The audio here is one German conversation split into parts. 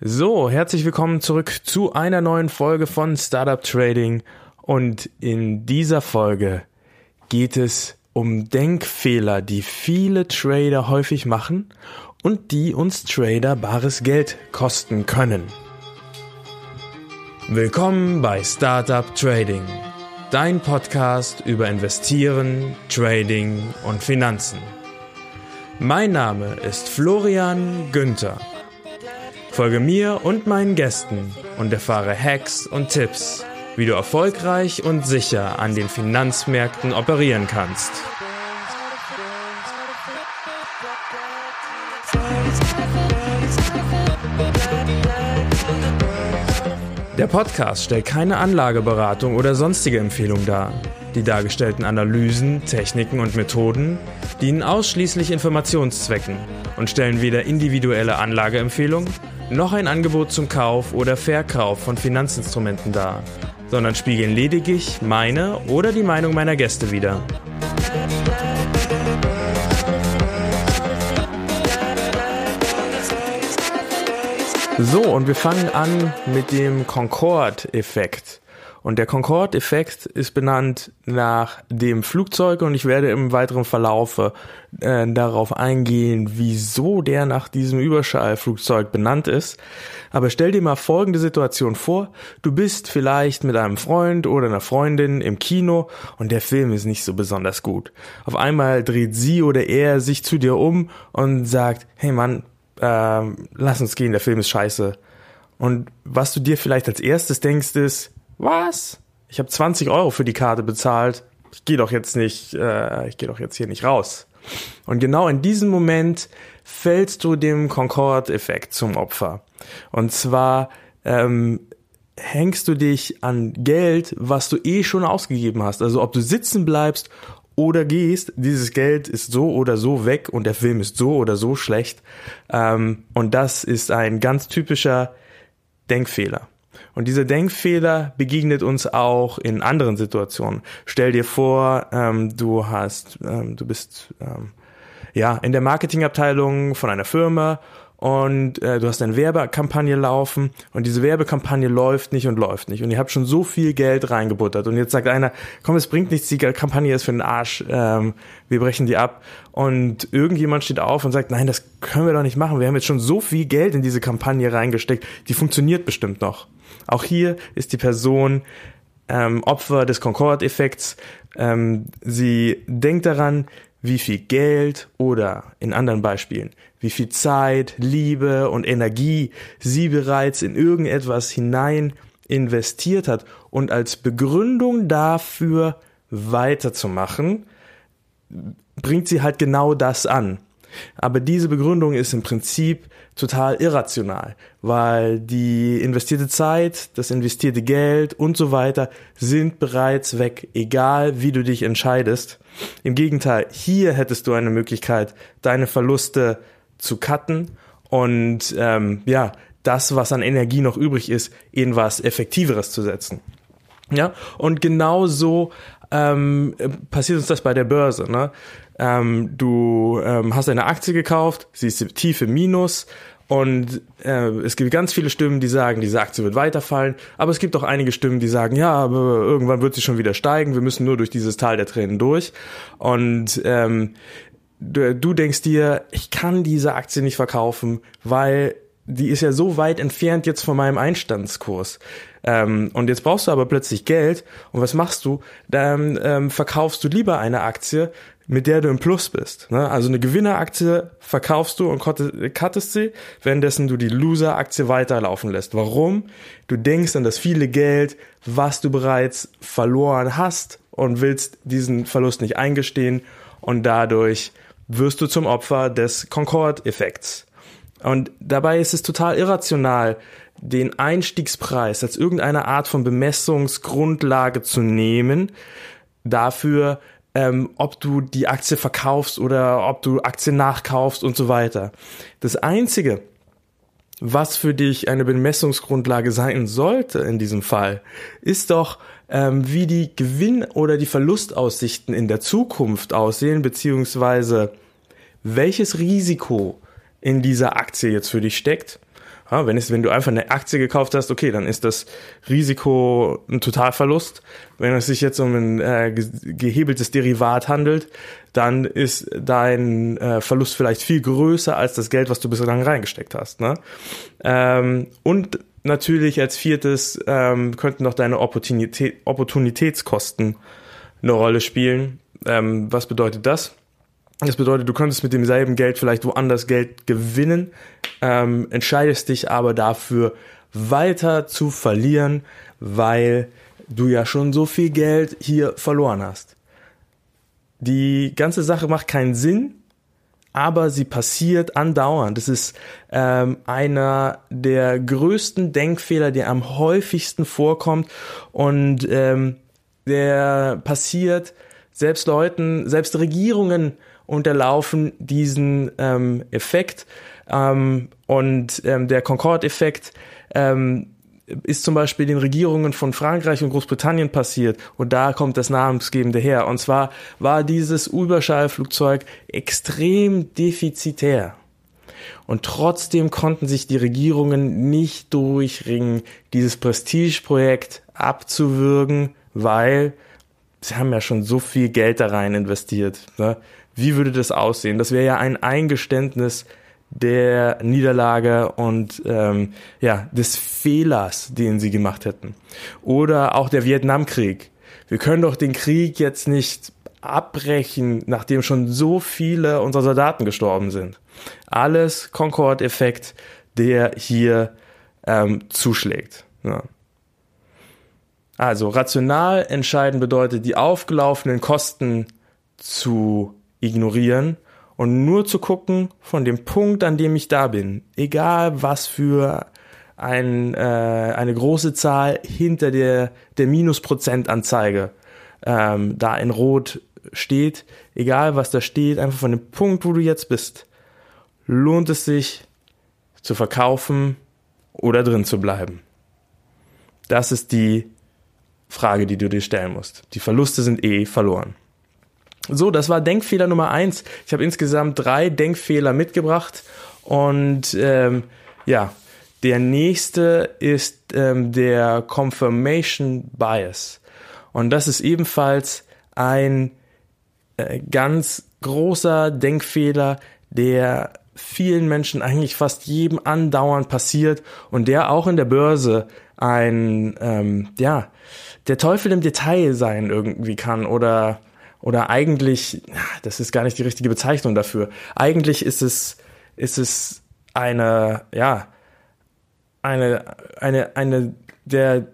So, herzlich willkommen zurück zu einer neuen Folge von Startup Trading. Und in dieser Folge geht es um Denkfehler, die viele Trader häufig machen und die uns Trader bares Geld kosten können. Willkommen bei Startup Trading, dein Podcast über Investieren, Trading und Finanzen. Mein Name ist Florian Günther. Folge mir und meinen Gästen und erfahre Hacks und Tipps, wie du erfolgreich und sicher an den Finanzmärkten operieren kannst. Der Podcast stellt keine Anlageberatung oder sonstige Empfehlung dar. Die dargestellten Analysen, Techniken und Methoden dienen ausschließlich Informationszwecken und stellen weder individuelle Anlageempfehlungen noch ein Angebot zum Kauf oder Verkauf von Finanzinstrumenten dar, sondern spiegeln lediglich meine oder die Meinung meiner Gäste wider. So, und wir fangen an mit dem Concorde-Effekt. Und der Concorde-Effekt ist benannt nach dem Flugzeug und ich werde im weiteren Verlaufe äh, darauf eingehen, wieso der nach diesem Überschallflugzeug benannt ist. Aber stell dir mal folgende Situation vor. Du bist vielleicht mit einem Freund oder einer Freundin im Kino und der Film ist nicht so besonders gut. Auf einmal dreht sie oder er sich zu dir um und sagt, hey Mann, äh, lass uns gehen, der Film ist scheiße. Und was du dir vielleicht als erstes denkst ist, was? Ich habe 20 Euro für die Karte bezahlt. Ich gehe doch jetzt nicht, äh, ich gehe doch jetzt hier nicht raus. Und genau in diesem Moment fällst du dem Concorde-Effekt zum Opfer. Und zwar ähm, hängst du dich an Geld, was du eh schon ausgegeben hast. Also ob du sitzen bleibst oder gehst, dieses Geld ist so oder so weg und der Film ist so oder so schlecht. Ähm, und das ist ein ganz typischer Denkfehler. Und dieser Denkfehler begegnet uns auch in anderen Situationen. Stell dir vor, ähm, du hast, ähm, du bist ähm, ja in der Marketingabteilung von einer Firma und äh, du hast eine Werbekampagne laufen und diese Werbekampagne läuft nicht und läuft nicht und ihr habt schon so viel Geld reingebuttert und jetzt sagt einer, komm, es bringt nichts, die Kampagne ist für den Arsch, ähm, wir brechen die ab und irgendjemand steht auf und sagt, nein, das können wir doch nicht machen, wir haben jetzt schon so viel Geld in diese Kampagne reingesteckt, die funktioniert bestimmt noch. Auch hier ist die Person ähm, Opfer des Concorde-Effekts. Ähm, sie denkt daran, wie viel Geld oder in anderen Beispielen, wie viel Zeit, Liebe und Energie sie bereits in irgendetwas hinein investiert hat und als Begründung dafür weiterzumachen, bringt sie halt genau das an. Aber diese Begründung ist im Prinzip total irrational, weil die investierte Zeit, das investierte Geld und so weiter sind bereits weg, egal wie du dich entscheidest. Im Gegenteil, hier hättest du eine Möglichkeit, deine Verluste zu cutten und ähm, ja, das, was an Energie noch übrig ist, in was Effektiveres zu setzen. Ja, und genau so ähm, passiert uns das bei der Börse. Ne? Ähm, du ähm, hast eine Aktie gekauft, sie ist tief im Minus und äh, es gibt ganz viele Stimmen, die sagen, diese Aktie wird weiterfallen, aber es gibt auch einige Stimmen, die sagen, ja, aber irgendwann wird sie schon wieder steigen, wir müssen nur durch dieses Tal der Tränen durch. Und ähm, du, du denkst dir, ich kann diese Aktie nicht verkaufen, weil die ist ja so weit entfernt jetzt von meinem Einstandskurs. Ähm, und jetzt brauchst du aber plötzlich Geld. Und was machst du? Dann ähm, verkaufst du lieber eine Aktie, mit der du im Plus bist. Ne? Also eine Gewinneraktie verkaufst du und cuttest sie, währenddessen du die Loser-Aktie weiterlaufen lässt. Warum? Du denkst an das viele Geld, was du bereits verloren hast und willst diesen Verlust nicht eingestehen und dadurch wirst du zum Opfer des Concorde-Effekts. Und dabei ist es total irrational, den Einstiegspreis als irgendeine Art von Bemessungsgrundlage zu nehmen, dafür, ähm, ob du die Aktie verkaufst oder ob du Aktien nachkaufst und so weiter. Das Einzige, was für dich eine Bemessungsgrundlage sein sollte in diesem Fall, ist doch, ähm, wie die Gewinn- oder die Verlustaussichten in der Zukunft aussehen, beziehungsweise welches Risiko in dieser Aktie jetzt für dich steckt Ja, wenn, es, wenn du einfach eine Aktie gekauft hast, okay, dann ist das Risiko ein Totalverlust. Wenn es sich jetzt um ein äh, gehebeltes Derivat handelt, dann ist dein äh, Verlust vielleicht viel größer als das Geld, was du bislang reingesteckt hast. Ne? Ähm, und natürlich als viertes ähm, könnten noch deine Opportunität, Opportunitätskosten eine Rolle spielen. Ähm, was bedeutet das? Das bedeutet, du könntest mit demselben Geld vielleicht woanders Geld gewinnen, ähm, entscheidest dich aber dafür, weiter zu verlieren, weil du ja schon so viel Geld hier verloren hast. Die ganze Sache macht keinen Sinn, aber sie passiert andauernd. Das ist ähm, einer der größten Denkfehler, der am häufigsten vorkommt und ähm, der passiert selbst Leuten, selbst Regierungen unterlaufen diesen ähm, Effekt. Ähm, und ähm, der Concorde-Effekt ähm, ist zum Beispiel den Regierungen von Frankreich und Großbritannien passiert und da kommt das Namensgebende her. Und zwar war dieses Überschallflugzeug extrem defizitär. Und trotzdem konnten sich die Regierungen nicht durchringen, dieses Prestigeprojekt abzuwürgen, weil sie haben ja schon so viel Geld da rein investiert. Ne? Wie würde das aussehen? Das wäre ja ein Eingeständnis der Niederlage und ähm, ja des Fehlers, den sie gemacht hätten. Oder auch der Vietnamkrieg. Wir können doch den Krieg jetzt nicht abbrechen, nachdem schon so viele unserer Soldaten gestorben sind. Alles Concorde-Effekt, der hier ähm, zuschlägt. Ja. Also rational entscheiden bedeutet, die aufgelaufenen Kosten zu ignorieren und nur zu gucken von dem Punkt, an dem ich da bin, egal was für ein, äh, eine große Zahl hinter der, der Minusprozentanzeige ähm, da in Rot steht, egal was da steht, einfach von dem Punkt, wo du jetzt bist, lohnt es sich zu verkaufen oder drin zu bleiben. Das ist die Frage, die du dir stellen musst. Die Verluste sind eh verloren. So, das war Denkfehler Nummer eins. Ich habe insgesamt drei Denkfehler mitgebracht und ähm, ja, der nächste ist ähm, der Confirmation Bias und das ist ebenfalls ein äh, ganz großer Denkfehler, der vielen Menschen eigentlich fast jedem andauernd passiert und der auch in der Börse ein ähm, ja der Teufel im Detail sein irgendwie kann oder oder eigentlich, das ist gar nicht die richtige Bezeichnung dafür. Eigentlich ist es, ist es eine, ja, eine, eine, eine, der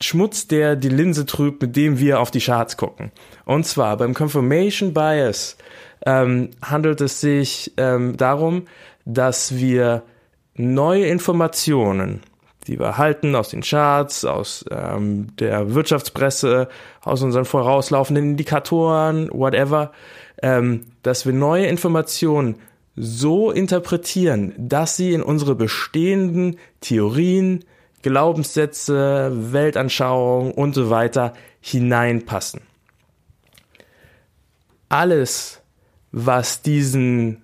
Schmutz, der die Linse trübt, mit dem wir auf die Charts gucken. Und zwar beim Confirmation Bias ähm, handelt es sich ähm, darum, dass wir neue Informationen die wir erhalten aus den Charts, aus ähm, der Wirtschaftspresse, aus unseren vorauslaufenden Indikatoren, whatever, ähm, dass wir neue Informationen so interpretieren, dass sie in unsere bestehenden Theorien, Glaubenssätze, Weltanschauung und so weiter hineinpassen. Alles, was diesen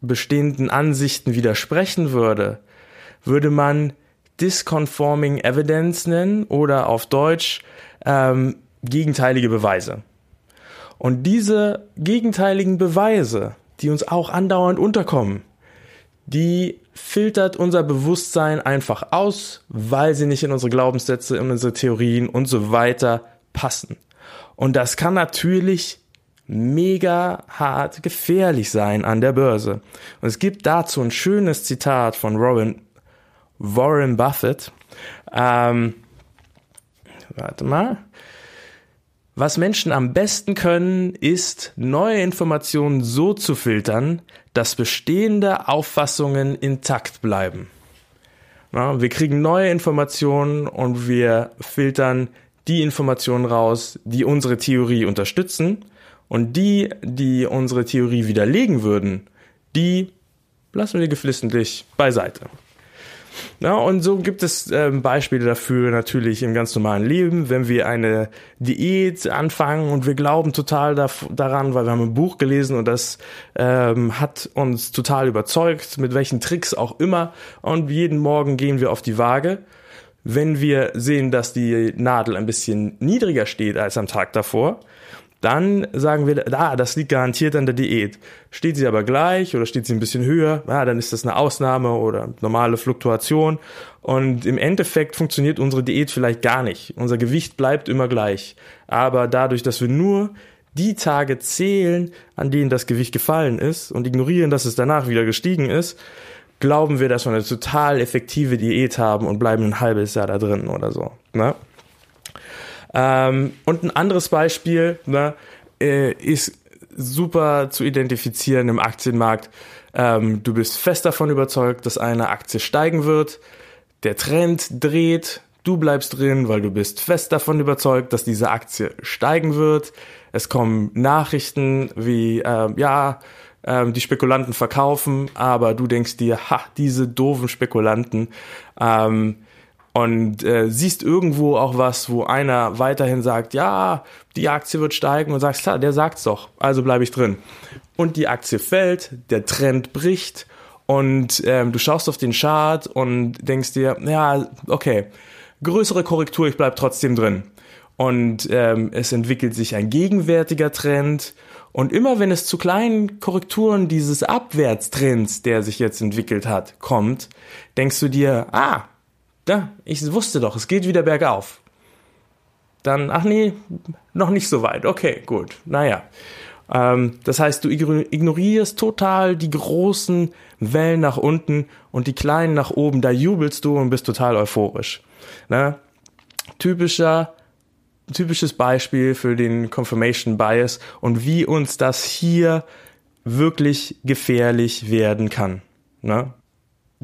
bestehenden Ansichten widersprechen würde, würde man Disconforming Evidence nennen oder auf Deutsch ähm, gegenteilige Beweise. Und diese gegenteiligen Beweise, die uns auch andauernd unterkommen, die filtert unser Bewusstsein einfach aus, weil sie nicht in unsere Glaubenssätze, in unsere Theorien und so weiter passen. Und das kann natürlich mega hart gefährlich sein an der Börse. Und es gibt dazu ein schönes Zitat von Robin Warren Buffett. Ähm, warte mal. Was Menschen am besten können, ist, neue Informationen so zu filtern, dass bestehende Auffassungen intakt bleiben. Ja, wir kriegen neue Informationen und wir filtern die Informationen raus, die unsere Theorie unterstützen und die, die unsere Theorie widerlegen würden, die lassen wir geflissentlich beiseite. Ja, und so gibt es ähm, Beispiele dafür natürlich im ganz normalen Leben, wenn wir eine Diät anfangen und wir glauben total da, daran, weil wir haben ein Buch gelesen und das ähm, hat uns total überzeugt, mit welchen Tricks auch immer. Und jeden Morgen gehen wir auf die Waage. Wenn wir sehen, dass die Nadel ein bisschen niedriger steht als am Tag davor, dann sagen wir, ah, das liegt garantiert an der Diät. Steht sie aber gleich oder steht sie ein bisschen höher, ah, dann ist das eine Ausnahme oder normale Fluktuation. Und im Endeffekt funktioniert unsere Diät vielleicht gar nicht. Unser Gewicht bleibt immer gleich. Aber dadurch, dass wir nur die Tage zählen, an denen das Gewicht gefallen ist und ignorieren, dass es danach wieder gestiegen ist, glauben wir, dass wir eine total effektive Diät haben und bleiben ein halbes Jahr da drin oder so. Ne? Ähm, und ein anderes Beispiel ne, äh, ist super zu identifizieren im Aktienmarkt. Ähm, du bist fest davon überzeugt, dass eine Aktie steigen wird. Der Trend dreht. Du bleibst drin, weil du bist fest davon überzeugt, dass diese Aktie steigen wird. Es kommen Nachrichten wie, äh, ja, ähm, die Spekulanten verkaufen, aber du denkst dir, ha, diese doofen Spekulanten, ähm, und äh, siehst irgendwo auch was, wo einer weiterhin sagt, ja, die Aktie wird steigen und sagst, klar, der sagt's doch, also bleibe ich drin. Und die Aktie fällt, der Trend bricht und ähm, du schaust auf den Chart und denkst dir, ja, okay, größere Korrektur, ich bleib trotzdem drin. Und ähm, es entwickelt sich ein gegenwärtiger Trend. Und immer wenn es zu kleinen Korrekturen dieses Abwärtstrends, der sich jetzt entwickelt hat, kommt, denkst du dir, ah, da, ich wusste doch, es geht wieder bergauf. Dann, ach nee, noch nicht so weit. Okay, gut. Naja. Ähm, das heißt, du ignorierst total die großen Wellen nach unten und die kleinen nach oben. Da jubelst du und bist total euphorisch. Ne? Typischer, typisches Beispiel für den Confirmation Bias und wie uns das hier wirklich gefährlich werden kann. Ne?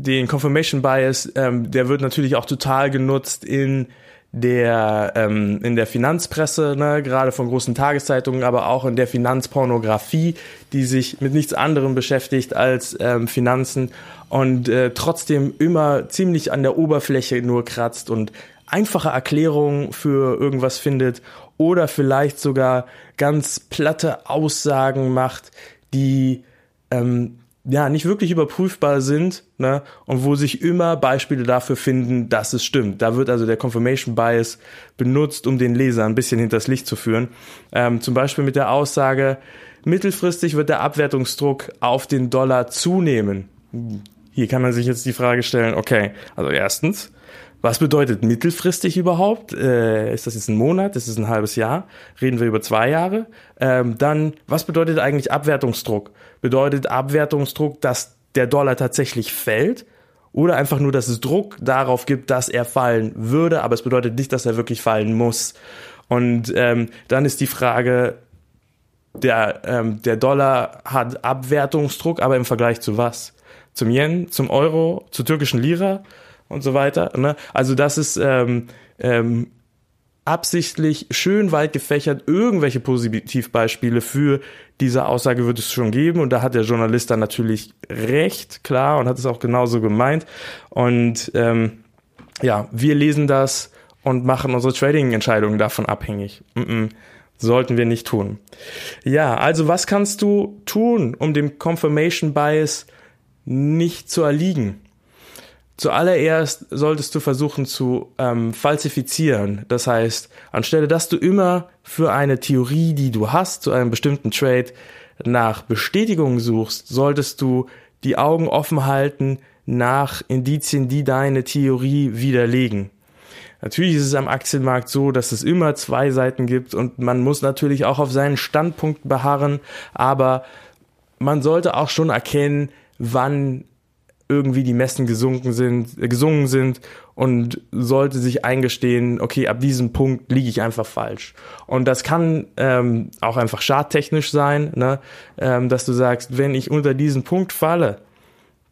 Den Confirmation Bias, ähm, der wird natürlich auch total genutzt in der ähm, in der Finanzpresse, ne, gerade von großen Tageszeitungen, aber auch in der Finanzpornografie, die sich mit nichts anderem beschäftigt als ähm, Finanzen und äh, trotzdem immer ziemlich an der Oberfläche nur kratzt und einfache Erklärungen für irgendwas findet oder vielleicht sogar ganz platte Aussagen macht, die ähm, ja nicht wirklich überprüfbar sind ne, und wo sich immer Beispiele dafür finden, dass es stimmt. Da wird also der Confirmation Bias benutzt, um den Leser ein bisschen hinters Licht zu führen. Ähm, zum Beispiel mit der Aussage, mittelfristig wird der Abwertungsdruck auf den Dollar zunehmen. Hier kann man sich jetzt die Frage stellen, okay, also erstens, was bedeutet mittelfristig überhaupt? Äh, ist das jetzt ein Monat? Ist es ein halbes Jahr? Reden wir über zwei Jahre? Ähm, dann, was bedeutet eigentlich Abwertungsdruck? Bedeutet Abwertungsdruck, dass der Dollar tatsächlich fällt? Oder einfach nur, dass es Druck darauf gibt, dass er fallen würde, aber es bedeutet nicht, dass er wirklich fallen muss. Und ähm, dann ist die Frage, der, ähm, der Dollar hat Abwertungsdruck, aber im Vergleich zu was? Zum Yen, zum Euro, zur türkischen Lira? Und so weiter. Ne? Also das ist ähm, ähm, absichtlich schön weit gefächert. Irgendwelche Positivbeispiele für diese Aussage wird es schon geben und da hat der Journalist dann natürlich recht, klar, und hat es auch genauso gemeint. Und ähm, ja, wir lesen das und machen unsere Trading-Entscheidungen davon abhängig. Mm -mm, sollten wir nicht tun. Ja, also was kannst du tun, um dem Confirmation Bias nicht zu erliegen? Zuallererst solltest du versuchen zu ähm, falsifizieren. Das heißt, anstelle dass du immer für eine Theorie, die du hast, zu einem bestimmten Trade nach Bestätigung suchst, solltest du die Augen offen halten nach Indizien, die deine Theorie widerlegen. Natürlich ist es am Aktienmarkt so, dass es immer zwei Seiten gibt und man muss natürlich auch auf seinen Standpunkt beharren, aber man sollte auch schon erkennen, wann irgendwie die Messen gesunken sind, äh, gesungen sind und sollte sich eingestehen, okay, ab diesem Punkt liege ich einfach falsch. Und das kann ähm, auch einfach schadtechnisch sein, ne? ähm, dass du sagst, wenn ich unter diesen Punkt falle,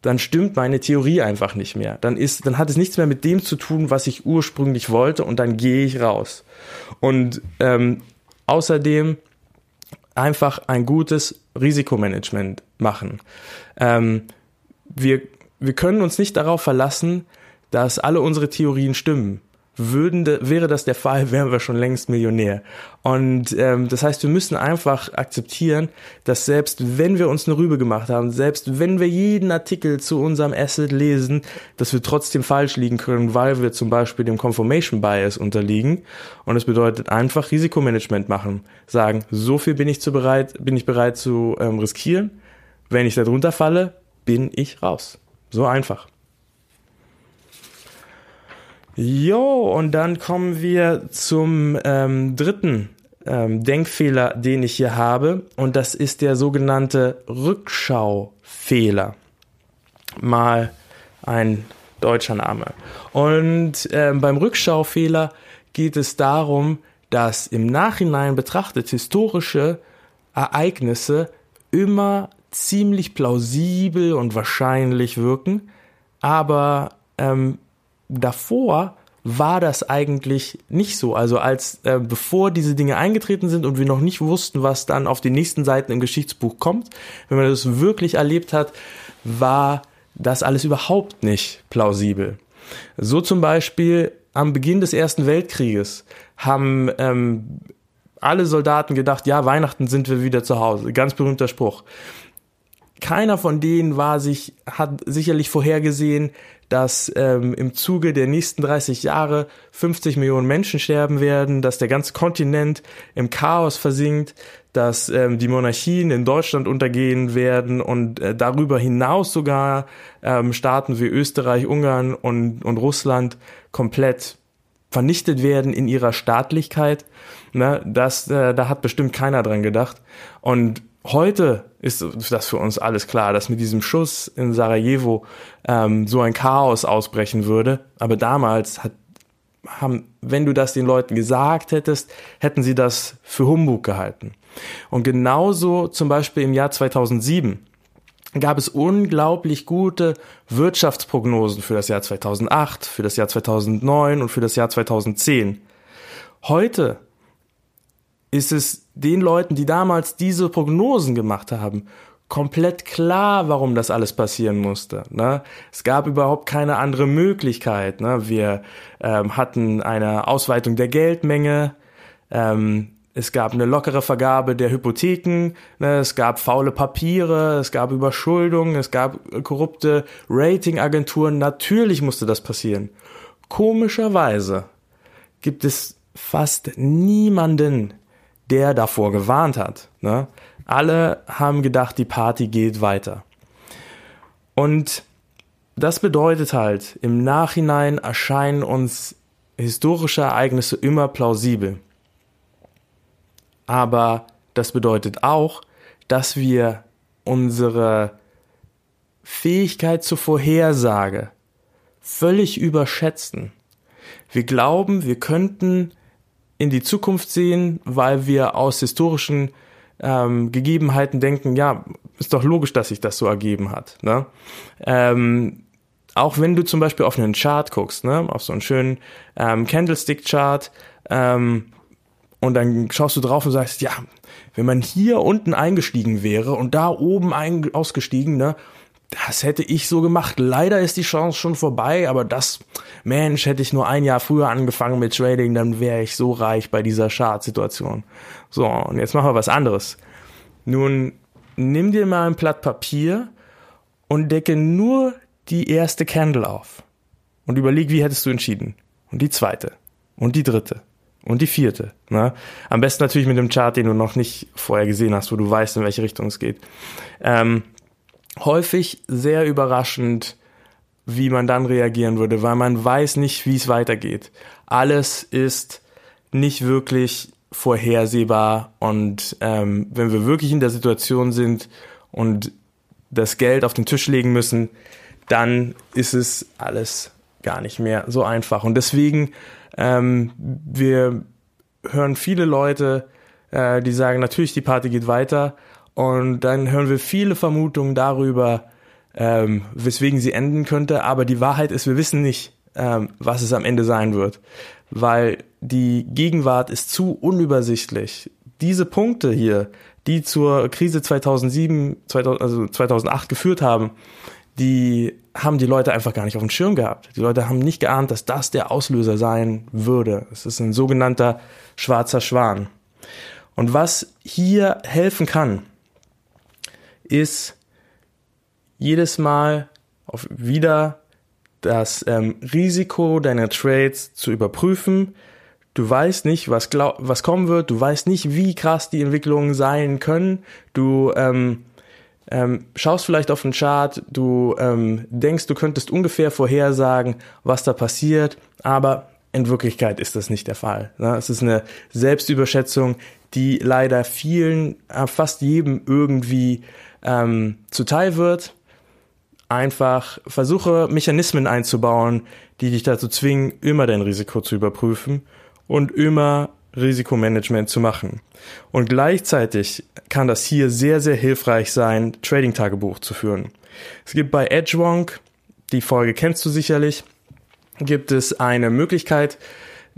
dann stimmt meine Theorie einfach nicht mehr. Dann ist, dann hat es nichts mehr mit dem zu tun, was ich ursprünglich wollte, und dann gehe ich raus. Und ähm, außerdem einfach ein gutes Risikomanagement machen. Ähm, wir wir können uns nicht darauf verlassen, dass alle unsere Theorien stimmen, würden, wäre das der Fall, wären wir schon längst Millionär. Und ähm, das heißt, wir müssen einfach akzeptieren, dass selbst wenn wir uns eine Rübe gemacht haben, selbst wenn wir jeden Artikel zu unserem Asset lesen, dass wir trotzdem falsch liegen können, weil wir zum Beispiel dem Confirmation Bias unterliegen. Und das bedeutet einfach Risikomanagement machen. Sagen, so viel bin ich zu bereit, bin ich bereit zu ähm, riskieren. Wenn ich da drunter falle, bin ich raus. So einfach. Jo, und dann kommen wir zum ähm, dritten ähm, Denkfehler, den ich hier habe. Und das ist der sogenannte Rückschaufehler. Mal ein deutscher Name. Und ähm, beim Rückschaufehler geht es darum, dass im Nachhinein betrachtet historische Ereignisse immer ziemlich plausibel und wahrscheinlich wirken, aber ähm, davor war das eigentlich nicht so. Also als äh, bevor diese Dinge eingetreten sind und wir noch nicht wussten, was dann auf den nächsten Seiten im Geschichtsbuch kommt, wenn man das wirklich erlebt hat, war das alles überhaupt nicht plausibel. So zum Beispiel am Beginn des Ersten Weltkrieges haben ähm, alle Soldaten gedacht, ja, Weihnachten sind wir wieder zu Hause. Ganz berühmter Spruch keiner von denen war sich, hat sicherlich vorhergesehen, dass ähm, im Zuge der nächsten 30 Jahre 50 Millionen Menschen sterben werden, dass der ganze Kontinent im Chaos versinkt, dass ähm, die Monarchien in Deutschland untergehen werden und äh, darüber hinaus sogar ähm, Staaten wie Österreich, Ungarn und, und Russland komplett vernichtet werden in ihrer Staatlichkeit. Ne, das, äh, da hat bestimmt keiner dran gedacht. Und Heute ist das für uns alles klar, dass mit diesem Schuss in Sarajevo ähm, so ein Chaos ausbrechen würde. Aber damals hat, haben, wenn du das den Leuten gesagt hättest, hätten sie das für Humbug gehalten. Und genauso zum Beispiel im Jahr 2007 gab es unglaublich gute Wirtschaftsprognosen für das Jahr 2008, für das Jahr 2009 und für das Jahr 2010. Heute ist es den Leuten, die damals diese Prognosen gemacht haben, komplett klar, warum das alles passieren musste. Ne? Es gab überhaupt keine andere Möglichkeit. Ne? Wir ähm, hatten eine Ausweitung der Geldmenge, ähm, es gab eine lockere Vergabe der Hypotheken, ne? es gab faule Papiere, es gab Überschuldung, es gab korrupte Ratingagenturen. Natürlich musste das passieren. Komischerweise gibt es fast niemanden, der davor gewarnt hat. Ne? Alle haben gedacht, die Party geht weiter. Und das bedeutet halt, im Nachhinein erscheinen uns historische Ereignisse immer plausibel. Aber das bedeutet auch, dass wir unsere Fähigkeit zur Vorhersage völlig überschätzen. Wir glauben, wir könnten in die Zukunft sehen, weil wir aus historischen ähm, Gegebenheiten denken, ja, ist doch logisch, dass sich das so ergeben hat. Ne? Ähm, auch wenn du zum Beispiel auf einen Chart guckst, ne, auf so einen schönen ähm, Candlestick-Chart, ähm, und dann schaust du drauf und sagst, ja, wenn man hier unten eingestiegen wäre und da oben ein ausgestiegen, ne, das hätte ich so gemacht. Leider ist die Chance schon vorbei, aber das, Mensch, hätte ich nur ein Jahr früher angefangen mit Trading, dann wäre ich so reich bei dieser Chart-Situation. So, und jetzt machen wir was anderes. Nun, nimm dir mal ein Blatt Papier und decke nur die erste Candle auf. Und überleg, wie hättest du entschieden? Und die zweite. Und die dritte. Und die vierte. Ne? Am besten natürlich mit einem Chart, den du noch nicht vorher gesehen hast, wo du weißt, in welche Richtung es geht. Ähm, häufig sehr überraschend, wie man dann reagieren würde, weil man weiß nicht, wie es weitergeht. Alles ist nicht wirklich vorhersehbar und ähm, wenn wir wirklich in der Situation sind und das Geld auf den Tisch legen müssen, dann ist es alles gar nicht mehr so einfach. Und deswegen, ähm, wir hören viele Leute, äh, die sagen, natürlich, die Party geht weiter, und dann hören wir viele Vermutungen darüber, ähm, weswegen sie enden könnte. Aber die Wahrheit ist, wir wissen nicht, ähm, was es am Ende sein wird, weil die Gegenwart ist zu unübersichtlich. Diese Punkte hier, die zur Krise 2007, 2000, also 2008 geführt haben, die haben die Leute einfach gar nicht auf dem Schirm gehabt. Die Leute haben nicht geahnt, dass das der Auslöser sein würde. Es ist ein sogenannter schwarzer Schwan. Und was hier helfen kann, ist jedes Mal auf wieder das ähm, Risiko deiner Trades zu überprüfen. Du weißt nicht, was, glaub, was kommen wird. Du weißt nicht, wie krass die Entwicklungen sein können. Du ähm, ähm, schaust vielleicht auf den Chart, du ähm, denkst, du könntest ungefähr vorhersagen, was da passiert, aber in Wirklichkeit ist das nicht der Fall. Ne? Es ist eine Selbstüberschätzung, die leider vielen, äh, fast jedem irgendwie ähm, zuteil wird. Einfach versuche Mechanismen einzubauen, die dich dazu zwingen, immer dein Risiko zu überprüfen und immer Risikomanagement zu machen. Und gleichzeitig kann das hier sehr, sehr hilfreich sein, Trading-Tagebuch zu führen. Es gibt bei Edgewonk, die Folge kennst du sicherlich, gibt es eine Möglichkeit,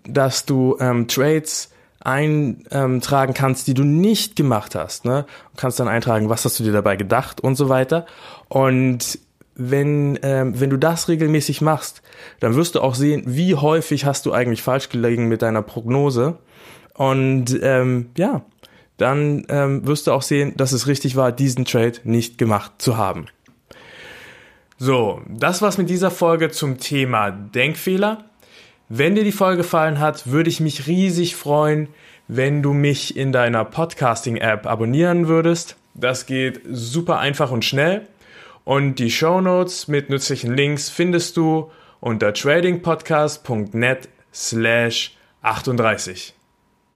dass du ähm, Trades eintragen kannst, die du nicht gemacht hast. Ne? Du kannst dann eintragen, was hast du dir dabei gedacht und so weiter. Und wenn, ähm, wenn du das regelmäßig machst, dann wirst du auch sehen, wie häufig hast du eigentlich falsch gelegen mit deiner Prognose und ähm, ja, dann ähm, wirst du auch sehen, dass es richtig war, diesen Trade nicht gemacht zu haben. So, das war's mit dieser Folge zum Thema Denkfehler. Wenn dir die Folge gefallen hat, würde ich mich riesig freuen, wenn du mich in deiner Podcasting-App abonnieren würdest. Das geht super einfach und schnell. Und die Show Notes mit nützlichen Links findest du unter tradingpodcast.net slash 38.